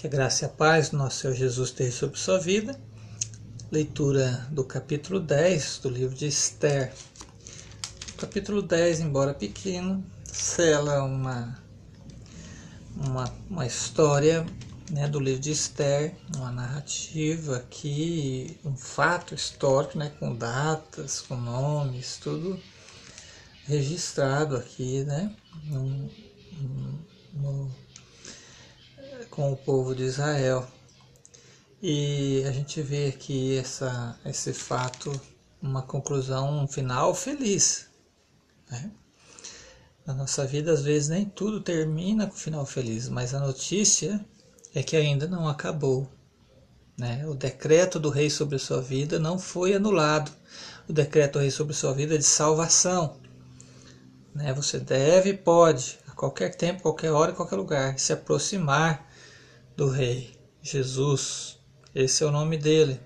Que a graça e a paz do nosso Senhor Jesus esteja sobre sua vida. Leitura do capítulo 10 do livro de Esther. O capítulo 10, embora pequeno, sela uma, uma, uma história né, do livro de Esther, uma narrativa aqui, um fato histórico, né, com datas, com nomes, tudo registrado aqui, né, no, no, com o povo de Israel. E a gente vê aqui essa, esse fato, uma conclusão um final feliz. Né? Na nossa vida, às vezes, nem tudo termina com final feliz, mas a notícia é que ainda não acabou. Né? O decreto do rei sobre sua vida não foi anulado. O decreto do rei sobre sua vida é de salvação. Né? Você deve e pode, a qualquer tempo, qualquer hora, qualquer lugar, se aproximar do Rei Jesus. Esse é o nome dele.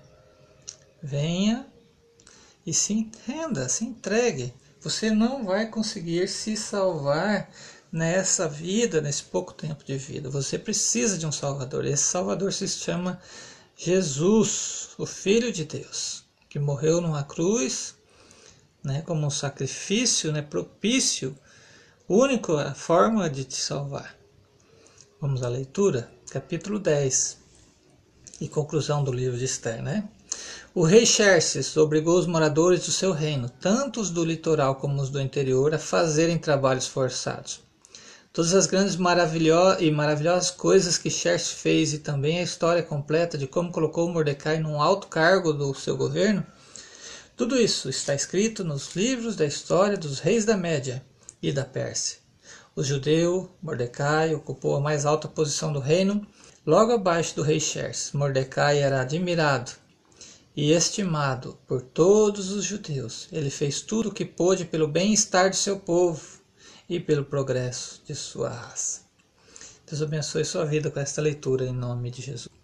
Venha e se entenda, se entregue. Você não vai conseguir se salvar nessa vida, nesse pouco tempo de vida. Você precisa de um Salvador. Esse Salvador se chama Jesus, o Filho de Deus, que morreu numa cruz, né, como um sacrifício, né, propício, única forma de te salvar. Vamos à leitura? Capítulo 10 e conclusão do livro de Esther, né? O rei Xerxes obrigou os moradores do seu reino, tanto os do litoral como os do interior, a fazerem trabalhos forçados. Todas as grandes maravilho e maravilhosas coisas que Xerxes fez e também a história completa de como colocou Mordecai num alto cargo do seu governo, tudo isso está escrito nos livros da história dos reis da Média e da Pérsia. O judeu Mordecai ocupou a mais alta posição do reino, logo abaixo do rei Xerxes. Mordecai era admirado e estimado por todos os judeus. Ele fez tudo o que pôde pelo bem-estar de seu povo e pelo progresso de sua raça. Deus abençoe sua vida com esta leitura em nome de Jesus.